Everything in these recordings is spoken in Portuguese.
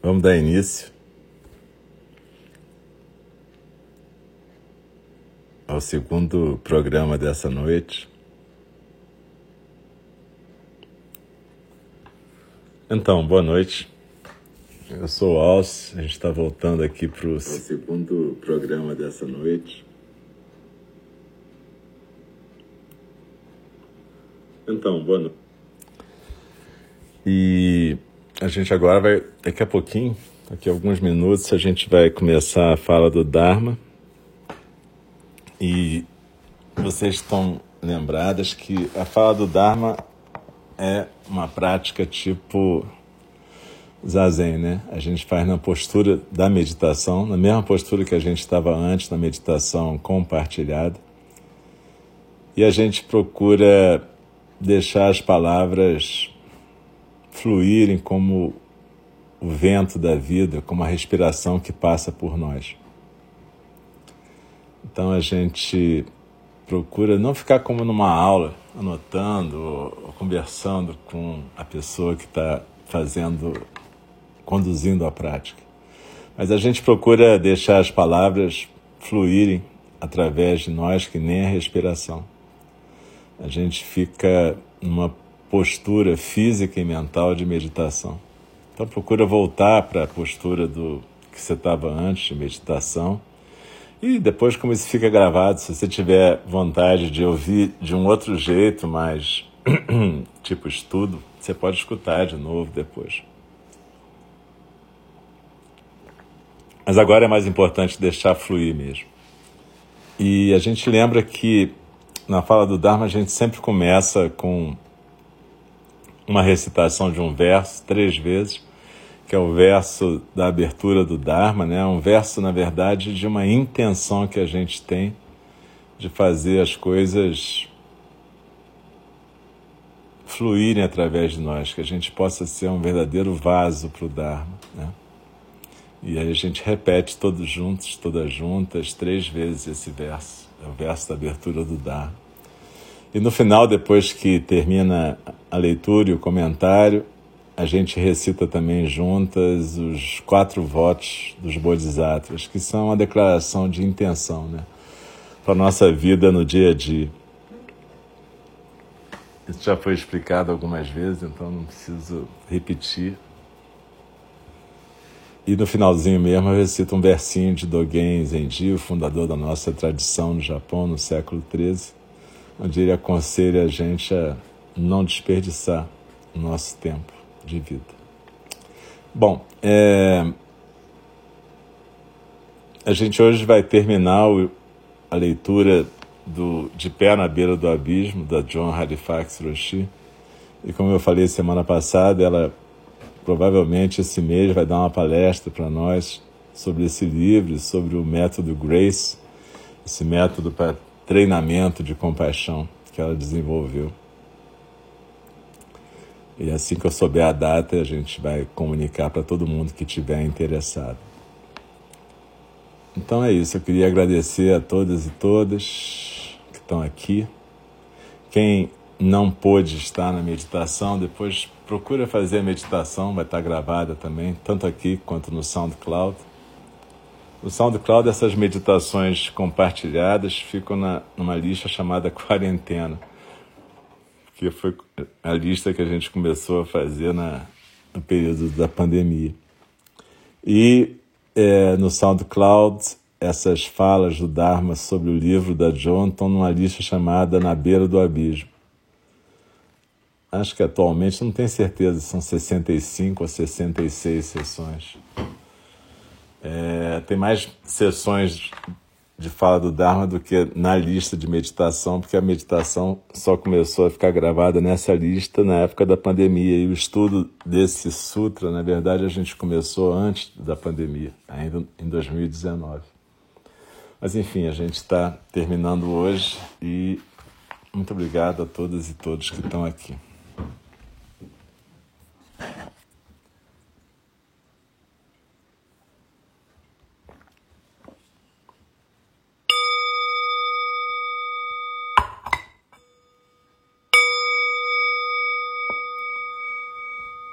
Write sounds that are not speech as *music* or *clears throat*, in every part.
Vamos dar início ao segundo programa dessa noite. Então, boa noite. Eu sou o Alce, a gente está voltando aqui para o segundo programa dessa noite. Então, boa noite. E a gente agora vai, daqui a pouquinho, daqui a alguns minutos, a gente vai começar a fala do Dharma. E vocês estão lembradas que a fala do Dharma é uma prática tipo zazen, né? A gente faz na postura da meditação, na mesma postura que a gente estava antes na meditação compartilhada. E a gente procura deixar as palavras fluírem como o vento da vida, como a respiração que passa por nós. Então a gente procura não ficar como numa aula, anotando ou conversando com a pessoa que está fazendo, conduzindo a prática. Mas a gente procura deixar as palavras fluírem através de nós, que nem a respiração. A gente fica numa postura física e mental de meditação. Então procura voltar para a postura do que você estava antes de meditação. E depois, como isso fica gravado, se você tiver vontade de ouvir de um outro jeito, mais *clears throat* tipo estudo, você pode escutar de novo depois. Mas agora é mais importante deixar fluir mesmo. E a gente lembra que na fala do Dharma a gente sempre começa com uma recitação de um verso três vezes, que é o verso da abertura do Dharma, né? um verso, na verdade, de uma intenção que a gente tem de fazer as coisas fluírem através de nós, que a gente possa ser um verdadeiro vaso para o Dharma. Né? E aí a gente repete todos juntos, todas juntas, três vezes esse verso, é o verso da abertura do Dharma. E no final, depois que termina a leitura e o comentário, a gente recita também juntas os quatro votos dos Bodhisattvas, que são uma declaração de intenção né, para a nossa vida no dia a dia. Isso já foi explicado algumas vezes, então não preciso repetir. E no finalzinho mesmo eu recito um versinho de Dogen Zenji, o fundador da nossa tradição no Japão, no século XIII, onde ele aconselha a gente a não desperdiçar o nosso tempo de vida. Bom, é... a gente hoje vai terminar a leitura do De Pé na Beira do Abismo, da John Halifax Roshi. E como eu falei semana passada, ela provavelmente esse mês vai dar uma palestra para nós sobre esse livro, sobre o método Grace, esse método para treinamento de compaixão que ela desenvolveu. E assim que eu souber a data, a gente vai comunicar para todo mundo que estiver interessado. Então é isso, eu queria agradecer a todas e todas que estão aqui. Quem não pôde estar na meditação, depois procura fazer a meditação, vai estar gravada também, tanto aqui quanto no SoundCloud. No SoundCloud, essas meditações compartilhadas ficam na, numa lista chamada *laughs* Quarentena, que foi a lista que a gente começou a fazer na, no período da pandemia. E é, no SoundCloud, essas falas do Dharma sobre o livro da John estão numa lista chamada Na Beira do Abismo. Acho que atualmente, não tenho certeza, são 65 ou 66 sessões. É, tem mais sessões de fala do Dharma do que na lista de meditação, porque a meditação só começou a ficar gravada nessa lista na época da pandemia. E o estudo desse sutra, na verdade, a gente começou antes da pandemia, ainda em 2019. Mas enfim, a gente está terminando hoje e muito obrigado a todas e todos que estão aqui.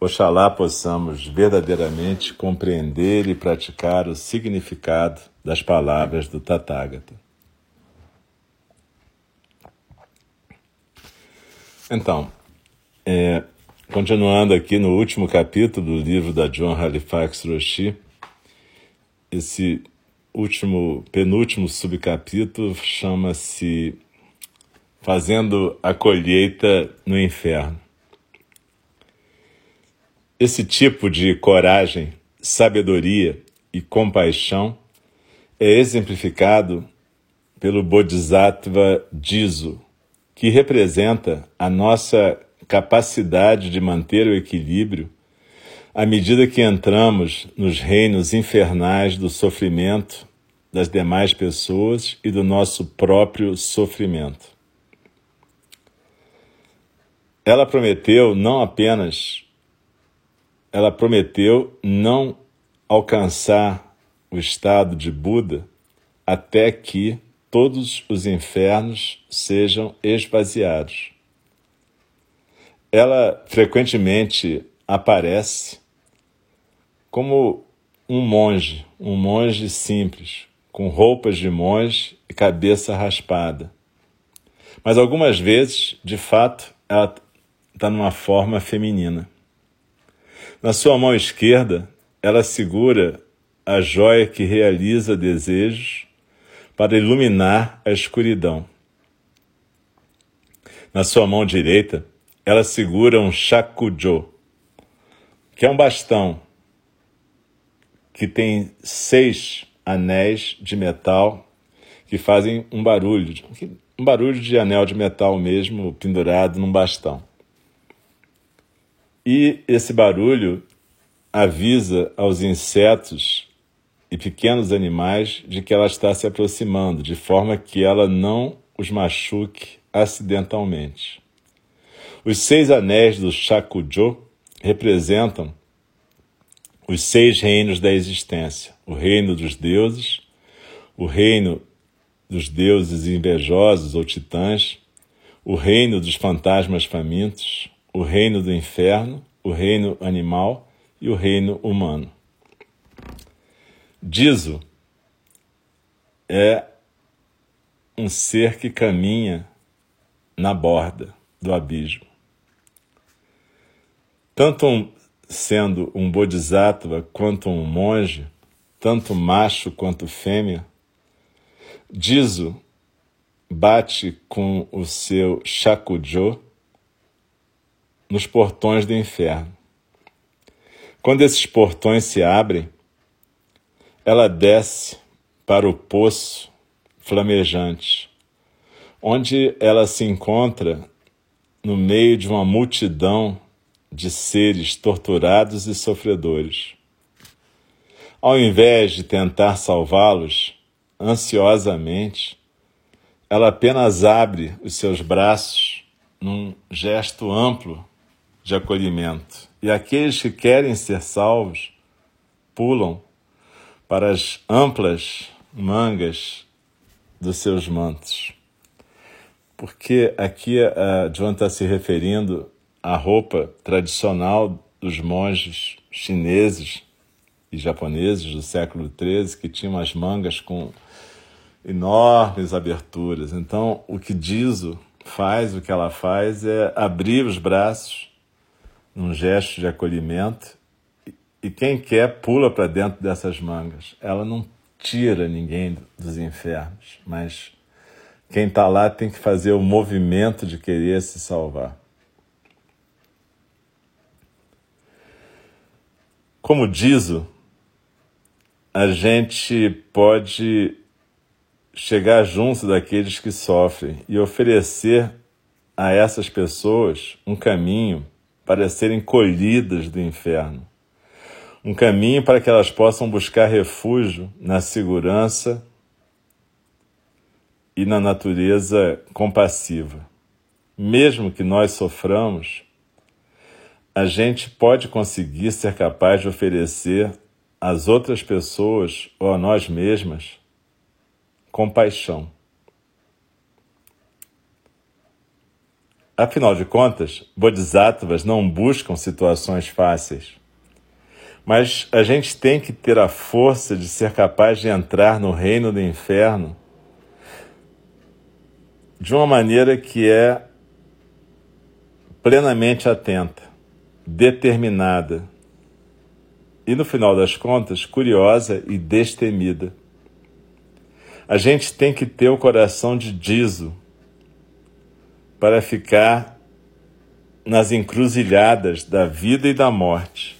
Oxalá possamos verdadeiramente compreender e praticar o significado das palavras do Tathagata. Então, é, Continuando aqui no último capítulo do livro da John Halifax Roshi, esse último, penúltimo subcapítulo chama-se Fazendo a Colheita no Inferno. Esse tipo de coragem, sabedoria e compaixão é exemplificado pelo Bodhisattva Jizo, que representa a nossa capacidade de manter o equilíbrio à medida que entramos nos reinos infernais do sofrimento das demais pessoas e do nosso próprio sofrimento. Ela prometeu não apenas ela prometeu não alcançar o estado de Buda até que todos os infernos sejam esvaziados ela frequentemente aparece como um monge, um monge simples, com roupas de monge e cabeça raspada. Mas algumas vezes, de fato, ela está numa forma feminina. Na sua mão esquerda, ela segura a joia que realiza desejos para iluminar a escuridão. Na sua mão direita, ela segura um shakujo, que é um bastão que tem seis anéis de metal que fazem um barulho, um barulho de anel de metal mesmo pendurado num bastão. E esse barulho avisa aos insetos e pequenos animais de que ela está se aproximando, de forma que ela não os machuque acidentalmente. Os seis anéis do Shakujo representam os seis reinos da existência: o reino dos deuses, o reino dos deuses invejosos ou titãs, o reino dos fantasmas famintos, o reino do inferno, o reino animal e o reino humano. Dizo é um ser que caminha na borda do abismo. Tanto um, sendo um bodhisattva quanto um monge, tanto macho quanto fêmea, Dizo bate com o seu shakujo nos portões do inferno. Quando esses portões se abrem, ela desce para o poço flamejante, onde ela se encontra no meio de uma multidão de seres torturados e sofredores. Ao invés de tentar salvá-los ansiosamente, ela apenas abre os seus braços num gesto amplo de acolhimento. E aqueles que querem ser salvos pulam para as amplas mangas dos seus mantos. Porque aqui a John está se referindo a roupa tradicional dos monges chineses e japoneses do século XIII, que tinham as mangas com enormes aberturas. Então, o que Dizo faz, o que ela faz, é abrir os braços num gesto de acolhimento e quem quer pula para dentro dessas mangas. Ela não tira ninguém dos infernos, mas quem está lá tem que fazer o movimento de querer se salvar. Como diz o, a gente pode chegar junto daqueles que sofrem e oferecer a essas pessoas um caminho para serem colhidas do inferno. Um caminho para que elas possam buscar refúgio na segurança e na natureza compassiva. Mesmo que nós soframos, a gente pode conseguir ser capaz de oferecer às outras pessoas ou a nós mesmas compaixão. Afinal de contas, bodhisattvas não buscam situações fáceis. Mas a gente tem que ter a força de ser capaz de entrar no reino do inferno de uma maneira que é plenamente atenta, determinada e, no final das contas, curiosa e destemida. A gente tem que ter o coração de Dizo para ficar nas encruzilhadas da vida e da morte,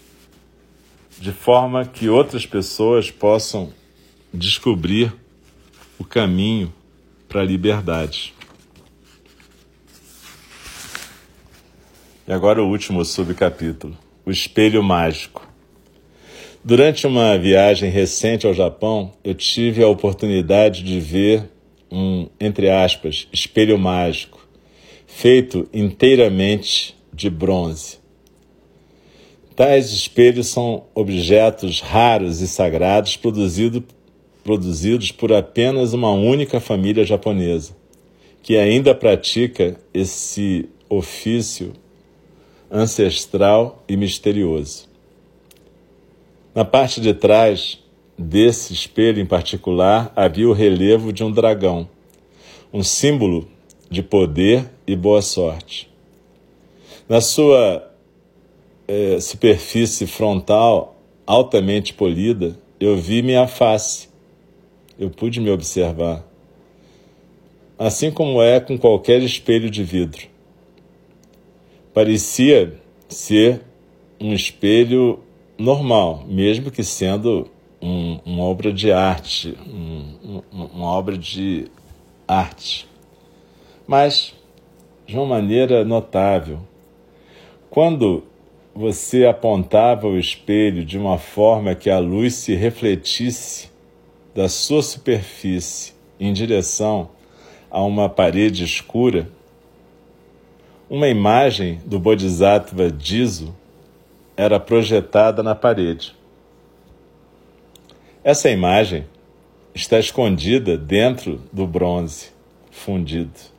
de forma que outras pessoas possam descobrir o caminho para a liberdade. E agora o último subcapítulo, o espelho mágico. Durante uma viagem recente ao Japão, eu tive a oportunidade de ver um, entre aspas, espelho mágico, feito inteiramente de bronze. Tais espelhos são objetos raros e sagrados produzido, produzidos por apenas uma única família japonesa, que ainda pratica esse ofício ancestral e misterioso. Na parte de trás desse espelho em particular havia o relevo de um dragão, um símbolo de poder e boa sorte. Na sua eh, superfície frontal altamente polida, eu vi minha face. Eu pude me observar. Assim como é com qualquer espelho de vidro parecia ser um espelho normal, mesmo que sendo um, uma obra de arte, um, uma obra de arte. Mas de uma maneira notável. Quando você apontava o espelho de uma forma que a luz se refletisse da sua superfície em direção a uma parede escura, uma imagem do Bodhisattva Diso era projetada na parede. Essa imagem está escondida dentro do bronze fundido.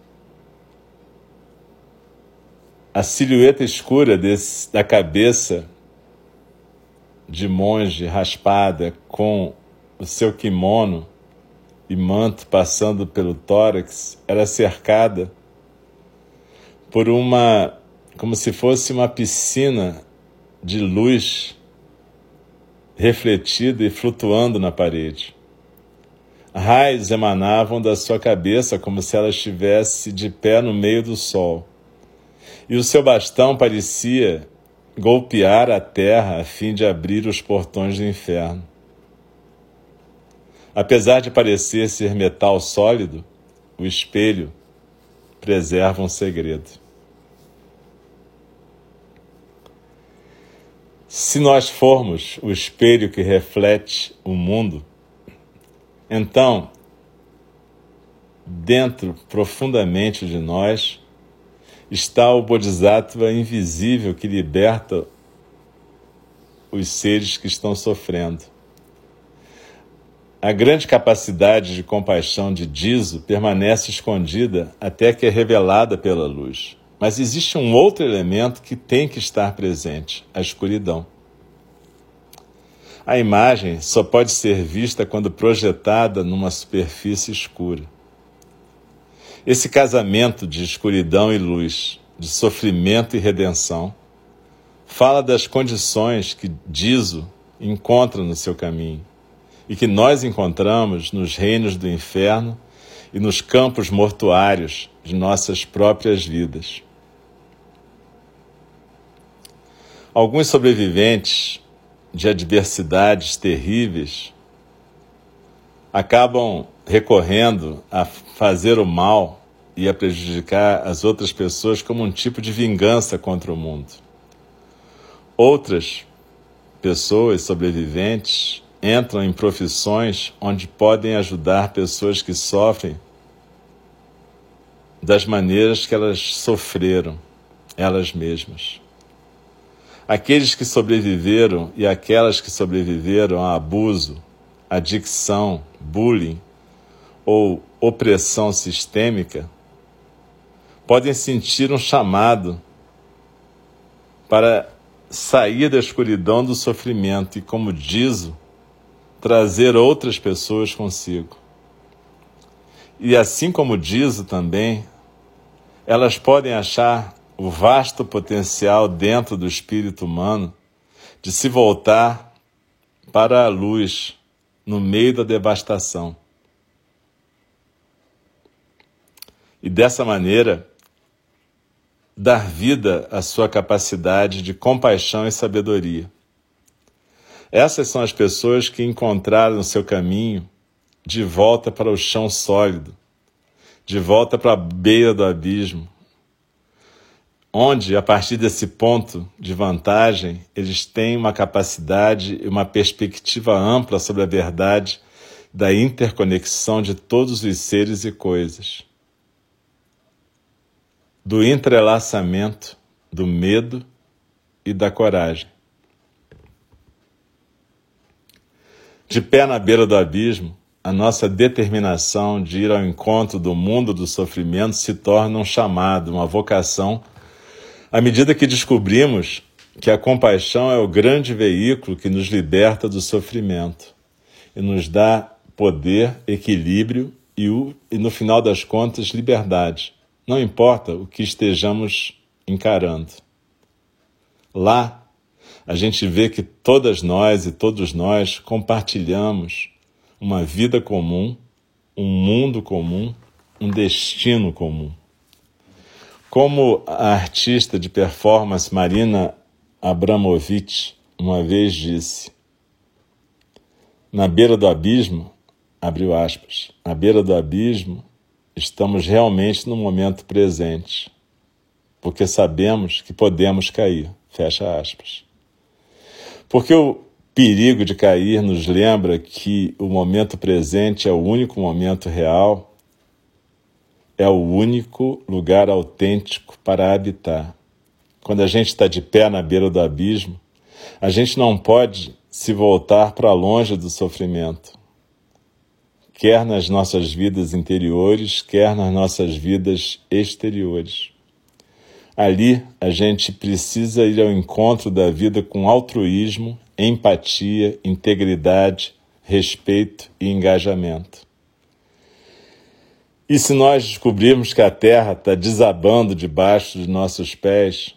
A silhueta escura desse, da cabeça de monge raspada com o seu kimono e manto passando pelo tórax era cercada por uma, como se fosse uma piscina de luz refletida e flutuando na parede. Raios emanavam da sua cabeça como se ela estivesse de pé no meio do sol. E o seu bastão parecia golpear a terra a fim de abrir os portões do inferno. Apesar de parecer ser metal sólido, o espelho preserva um segredo. Se nós formos o espelho que reflete o mundo, então, dentro profundamente de nós, está o Bodhisattva invisível que liberta os seres que estão sofrendo. A grande capacidade de compaixão de Dizo permanece escondida até que é revelada pela luz. Mas existe um outro elemento que tem que estar presente: a escuridão. A imagem só pode ser vista quando projetada numa superfície escura. Esse casamento de escuridão e luz, de sofrimento e redenção, fala das condições que Dizo encontra no seu caminho e que nós encontramos nos reinos do inferno e nos campos mortuários de nossas próprias vidas. Alguns sobreviventes de adversidades terríveis acabam recorrendo a fazer o mal e a prejudicar as outras pessoas como um tipo de vingança contra o mundo. Outras pessoas sobreviventes entram em profissões onde podem ajudar pessoas que sofrem das maneiras que elas sofreram, elas mesmas. Aqueles que sobreviveram e aquelas que sobreviveram a abuso, adicção, bullying ou opressão sistêmica podem sentir um chamado para sair da escuridão do sofrimento e, como diz, trazer outras pessoas consigo. E assim como diz também, elas podem achar o vasto potencial dentro do espírito humano de se voltar para a luz no meio da devastação. E dessa maneira, dar vida à sua capacidade de compaixão e sabedoria. Essas são as pessoas que encontraram o seu caminho de volta para o chão sólido, de volta para a beira do abismo, onde, a partir desse ponto de vantagem, eles têm uma capacidade e uma perspectiva ampla sobre a verdade da interconexão de todos os seres e coisas, do entrelaçamento do medo e da coragem. De pé na beira do abismo, a nossa determinação de ir ao encontro do mundo do sofrimento se torna um chamado, uma vocação à medida que descobrimos que a compaixão é o grande veículo que nos liberta do sofrimento e nos dá poder, equilíbrio e, no final das contas, liberdade. Não importa o que estejamos encarando. Lá, a gente vê que todas nós e todos nós compartilhamos uma vida comum, um mundo comum, um destino comum. Como a artista de performance Marina Abramovic uma vez disse, na beira do abismo, abriu aspas, na beira do abismo, estamos realmente no momento presente, porque sabemos que podemos cair, fecha aspas. Porque o perigo de cair nos lembra que o momento presente é o único momento real é o único lugar autêntico para habitar. Quando a gente está de pé na beira do abismo, a gente não pode se voltar para longe do sofrimento, quer nas nossas vidas interiores, quer nas nossas vidas exteriores. Ali a gente precisa ir ao encontro da vida com altruísmo, empatia, integridade, respeito e engajamento. E se nós descobrirmos que a terra está desabando debaixo de nossos pés,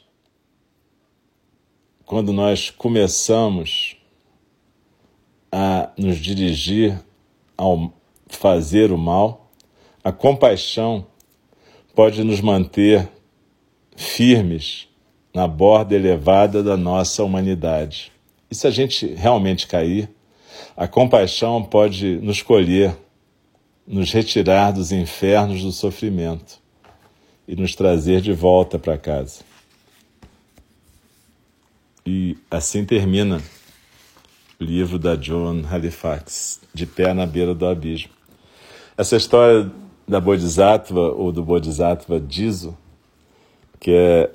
quando nós começamos a nos dirigir ao fazer o mal, a compaixão pode nos manter firmes na borda elevada da nossa humanidade. E se a gente realmente cair, a compaixão pode nos colher nos retirar dos infernos do sofrimento e nos trazer de volta para casa. E assim termina o livro da Joan Halifax, De Pé na Beira do Abismo. Essa história da Bodhisattva, ou do Bodhisattva Dizo, que é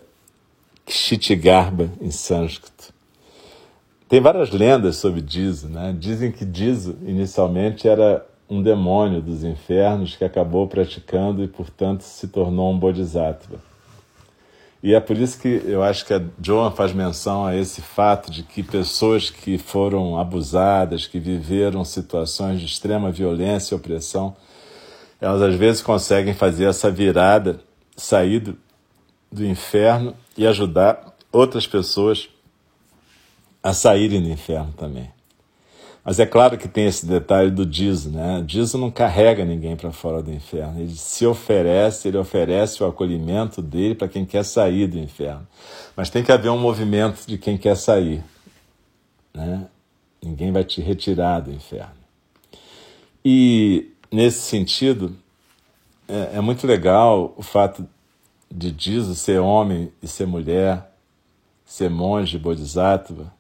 Kshitigarbha em sânscrito. Tem várias lendas sobre Dizo. Né? Dizem que Dizo, inicialmente, era um demônio dos infernos que acabou praticando e, portanto, se tornou um bodhisattva. E é por isso que eu acho que a Joan faz menção a esse fato de que pessoas que foram abusadas, que viveram situações de extrema violência e opressão, elas às vezes conseguem fazer essa virada, sair do, do inferno e ajudar outras pessoas a saírem do inferno também. Mas é claro que tem esse detalhe do Dizo, né? Dizo não carrega ninguém para fora do inferno. Ele se oferece, ele oferece o acolhimento dele para quem quer sair do inferno. Mas tem que haver um movimento de quem quer sair, né? Ninguém vai te retirar do inferno. E nesse sentido, é, é muito legal o fato de Dizo ser homem e ser mulher, ser monge, bodhisattva,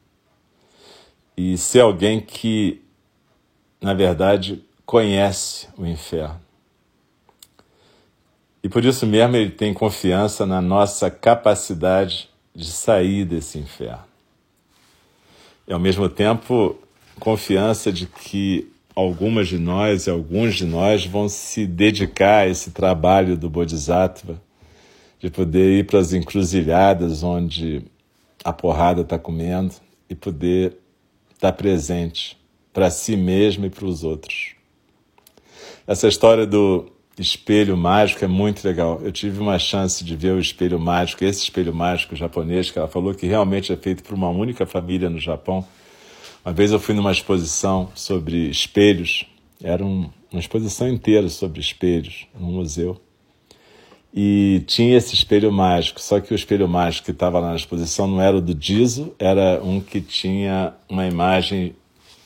e ser alguém que, na verdade, conhece o inferno. E por isso mesmo ele tem confiança na nossa capacidade de sair desse inferno. E ao mesmo tempo, confiança de que algumas de nós e alguns de nós vão se dedicar a esse trabalho do Bodhisattva, de poder ir para as encruzilhadas onde a porrada está comendo e poder estar tá presente para si mesmo e para os outros. Essa história do espelho mágico é muito legal. Eu tive uma chance de ver o espelho mágico, esse espelho mágico japonês, que ela falou que realmente é feito por uma única família no Japão. Uma vez eu fui numa exposição sobre espelhos, era um, uma exposição inteira sobre espelhos, num museu. E tinha esse espelho mágico, só que o espelho mágico que estava lá na exposição não era o do Dizo, era um que tinha uma imagem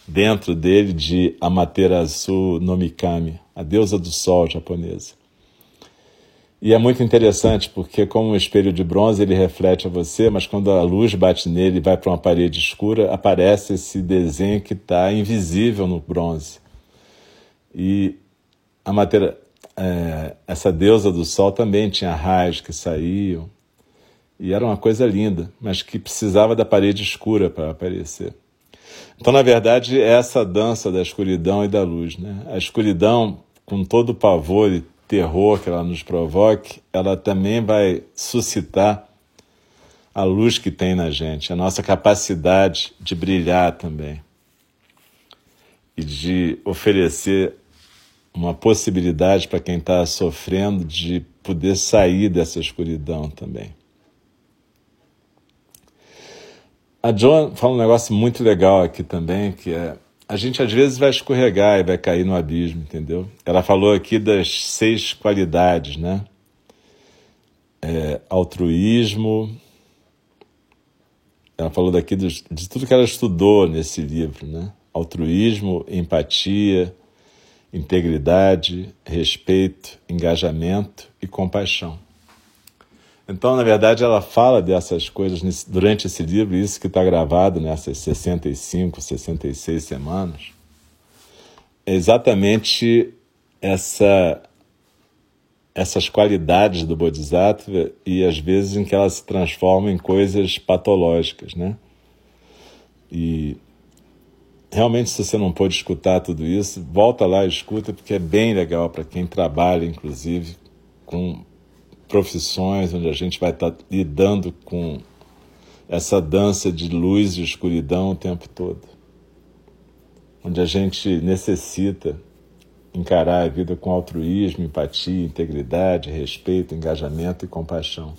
dentro dele de Amaterasu no Mikami, a deusa do sol japonesa. E é muito interessante porque, como um espelho de bronze, ele reflete a você, mas quando a luz bate nele e vai para uma parede escura, aparece esse desenho que está invisível no bronze. E a matéria, é, essa deusa do sol também tinha raios que saíam. E era uma coisa linda, mas que precisava da parede escura para aparecer. Então, na verdade, é essa dança da escuridão e da luz. Né? A escuridão, com todo o pavor e terror que ela nos provoque, ela também vai suscitar a luz que tem na gente, a nossa capacidade de brilhar também e de oferecer uma possibilidade para quem está sofrendo de poder sair dessa escuridão também. A Joan fala um negócio muito legal aqui também, que é a gente às vezes vai escorregar e vai cair no abismo, entendeu? Ela falou aqui das seis qualidades, né? É, altruísmo. Ela falou daqui de, de tudo que ela estudou nesse livro, né? Altruísmo, empatia, integridade, respeito, engajamento e compaixão. Então, na verdade, ela fala dessas coisas durante esse livro, isso que está gravado nessas 65, 66 semanas, é exatamente essa, essas qualidades do Bodhisattva e às vezes em que elas se transformam em coisas patológicas, né? E realmente, se você não pôde escutar tudo isso, volta lá e escuta, porque é bem legal para quem trabalha, inclusive, com profissões onde a gente vai estar tá lidando com essa dança de luz e escuridão o tempo todo. Onde a gente necessita encarar a vida com altruísmo, empatia, integridade, respeito, engajamento e compaixão.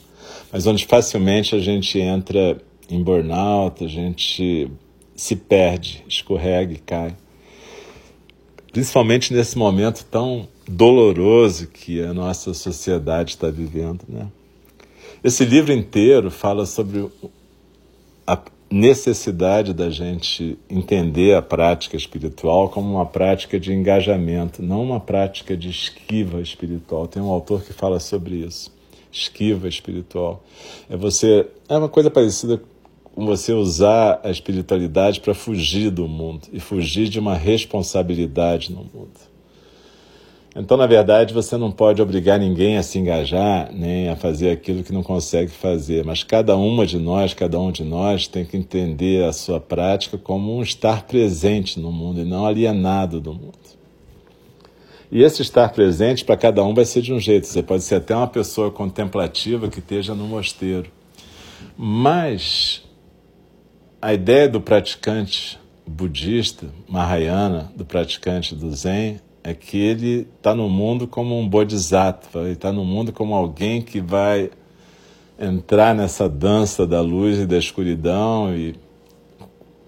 Mas onde facilmente a gente entra em burnout, a gente se perde, escorrega e cai. Principalmente nesse momento tão doloroso que a nossa sociedade está vivendo. Né? Esse livro inteiro fala sobre a necessidade da gente entender a prática espiritual como uma prática de engajamento, não uma prática de esquiva espiritual. Tem um autor que fala sobre isso. Esquiva espiritual. É você. É uma coisa parecida com você usar a espiritualidade para fugir do mundo e fugir de uma responsabilidade no mundo. Então, na verdade, você não pode obrigar ninguém a se engajar nem a fazer aquilo que não consegue fazer, mas cada uma de nós, cada um de nós tem que entender a sua prática como um estar presente no mundo e não alienado do mundo. E esse estar presente para cada um vai ser de um jeito. Você pode ser até uma pessoa contemplativa que esteja no mosteiro. Mas a ideia do praticante budista, Mahayana, do praticante do Zen, é que ele está no mundo como um bodhisattva, ele está no mundo como alguém que vai entrar nessa dança da luz e da escuridão e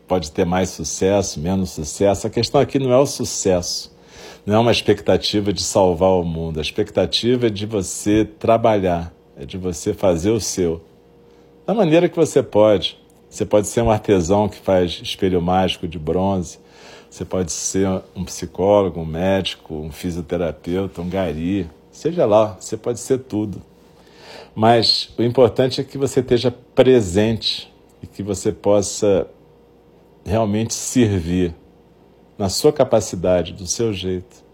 pode ter mais sucesso, menos sucesso. A questão aqui não é o sucesso, não é uma expectativa de salvar o mundo. A expectativa é de você trabalhar, é de você fazer o seu, da maneira que você pode. Você pode ser um artesão que faz espelho mágico de bronze, você pode ser um psicólogo, um médico, um fisioterapeuta, um gari, seja lá, você pode ser tudo. Mas o importante é que você esteja presente e que você possa realmente servir na sua capacidade, do seu jeito.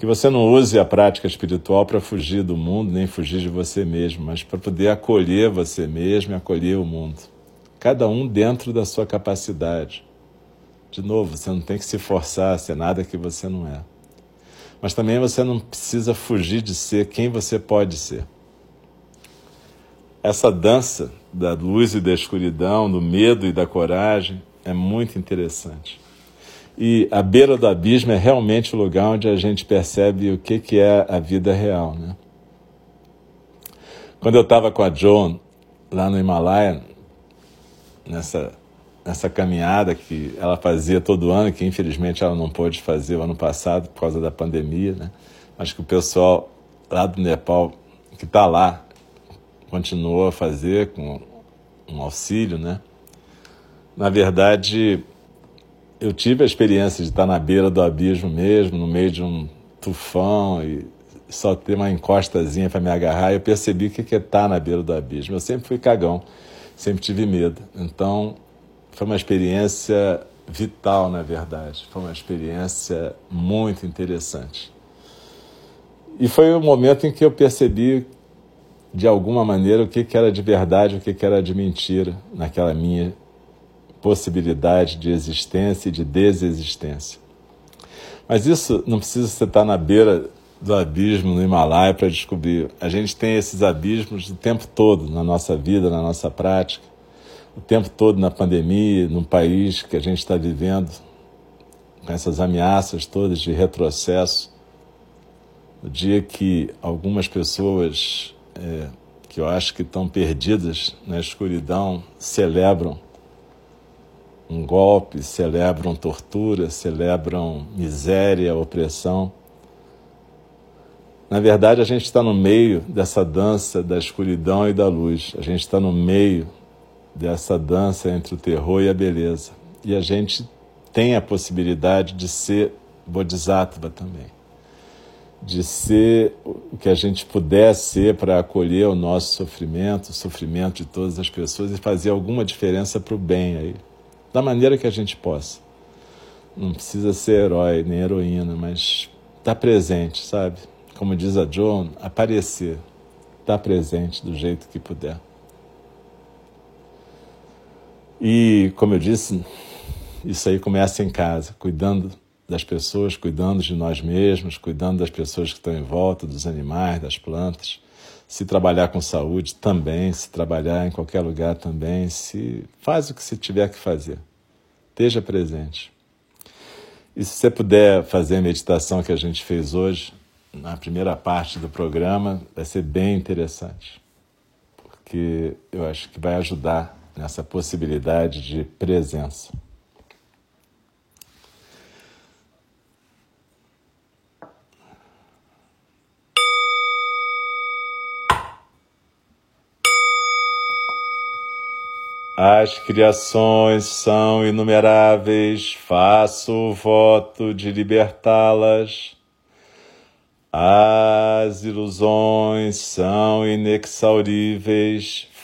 Que você não use a prática espiritual para fugir do mundo, nem fugir de você mesmo, mas para poder acolher você mesmo e acolher o mundo. Cada um dentro da sua capacidade. De novo, você não tem que se forçar a ser nada que você não é. Mas também você não precisa fugir de ser quem você pode ser. Essa dança da luz e da escuridão, do medo e da coragem, é muito interessante. E a beira do abismo é realmente o lugar onde a gente percebe o que, que é a vida real. Né? Quando eu estava com a Joan lá no Himalaia, nessa, nessa caminhada que ela fazia todo ano, que infelizmente ela não pôde fazer o ano passado por causa da pandemia, né? Acho que o pessoal lá do Nepal que está lá continuou a fazer com um auxílio, né? Na verdade, eu tive a experiência de estar na beira do abismo mesmo, no meio de um tufão e só ter uma encostazinha para me agarrar. Eu percebi o que é estar na beira do abismo. Eu sempre fui cagão, sempre tive medo. Então, foi uma experiência vital, na verdade. Foi uma experiência muito interessante. E foi o momento em que eu percebi de alguma maneira, o que, que era de verdade, o que, que era de mentira naquela minha possibilidade de existência e de desexistência. Mas isso não precisa você estar na beira do abismo no Himalaia para descobrir. A gente tem esses abismos o tempo todo na nossa vida, na nossa prática, o tempo todo na pandemia, num país que a gente está vivendo, com essas ameaças todas de retrocesso. No dia que algumas pessoas é, que eu acho que estão perdidas na escuridão celebram um golpe, celebram tortura, celebram miséria, opressão. Na verdade, a gente está no meio dessa dança da escuridão e da luz. A gente está no meio dessa dança entre o terror e a beleza. E a gente tem a possibilidade de ser Bodhisattva também de ser o que a gente puder ser para acolher o nosso sofrimento, o sofrimento de todas as pessoas e fazer alguma diferença para o bem aí, da maneira que a gente possa. Não precisa ser herói nem heroína, mas estar tá presente, sabe? Como diz a Joan, aparecer, estar tá presente do jeito que puder. E, como eu disse, isso aí começa em casa, cuidando das pessoas, cuidando de nós mesmos, cuidando das pessoas que estão em volta, dos animais, das plantas. Se trabalhar com saúde também, se trabalhar em qualquer lugar também, se faz o que se tiver que fazer. Esteja presente. E se você puder fazer a meditação que a gente fez hoje, na primeira parte do programa, vai ser bem interessante. Porque eu acho que vai ajudar nessa possibilidade de presença. As criações são inumeráveis, faço o voto de libertá-las. As ilusões são inexauríveis,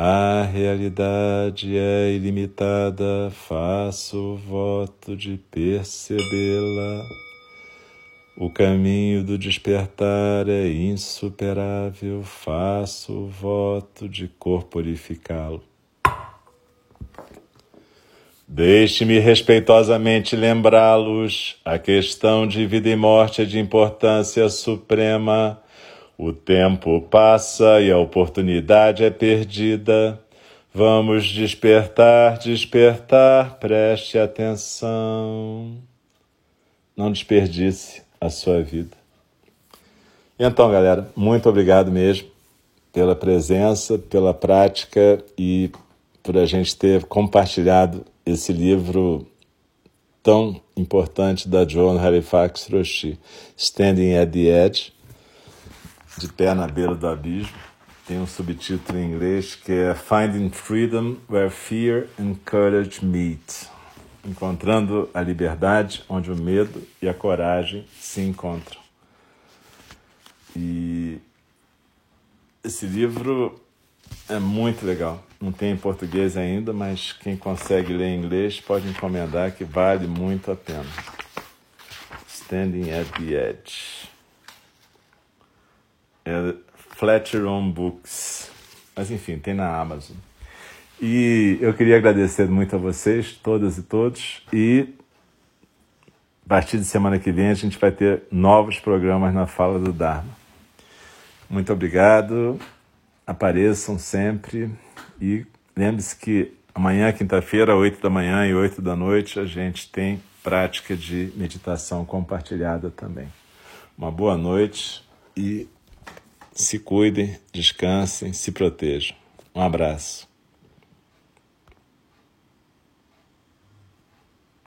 A realidade é ilimitada, faço o voto de percebê-la. O caminho do despertar é insuperável, faço o voto de corporificá-lo. Deixe-me respeitosamente lembrá-los: a questão de vida e morte é de importância suprema o tempo passa e a oportunidade é perdida. Vamos despertar, despertar, preste atenção. Não desperdice a sua vida. Então, galera, muito obrigado mesmo pela presença, pela prática e por a gente ter compartilhado esse livro tão importante da Joan Halifax Roshi, Standing at the Edge de Pé na Beira do Abismo. Tem um subtítulo em inglês que é Finding Freedom Where Fear and Courage Meet. Encontrando a liberdade onde o medo e a coragem se encontram. E esse livro é muito legal. Não tem em português ainda, mas quem consegue ler em inglês pode encomendar que vale muito a pena. Standing at the Edge é Fletcher on Books. Mas enfim, tem na Amazon. E eu queria agradecer muito a vocês, todas e todos, e a partir de semana que vem a gente vai ter novos programas na Fala do Dharma. Muito obrigado, apareçam sempre e lembre-se que amanhã, quinta-feira, 8 da manhã e 8 da noite, a gente tem prática de meditação compartilhada também. Uma boa noite e se cuidem, descansem, se protejam. Um abraço.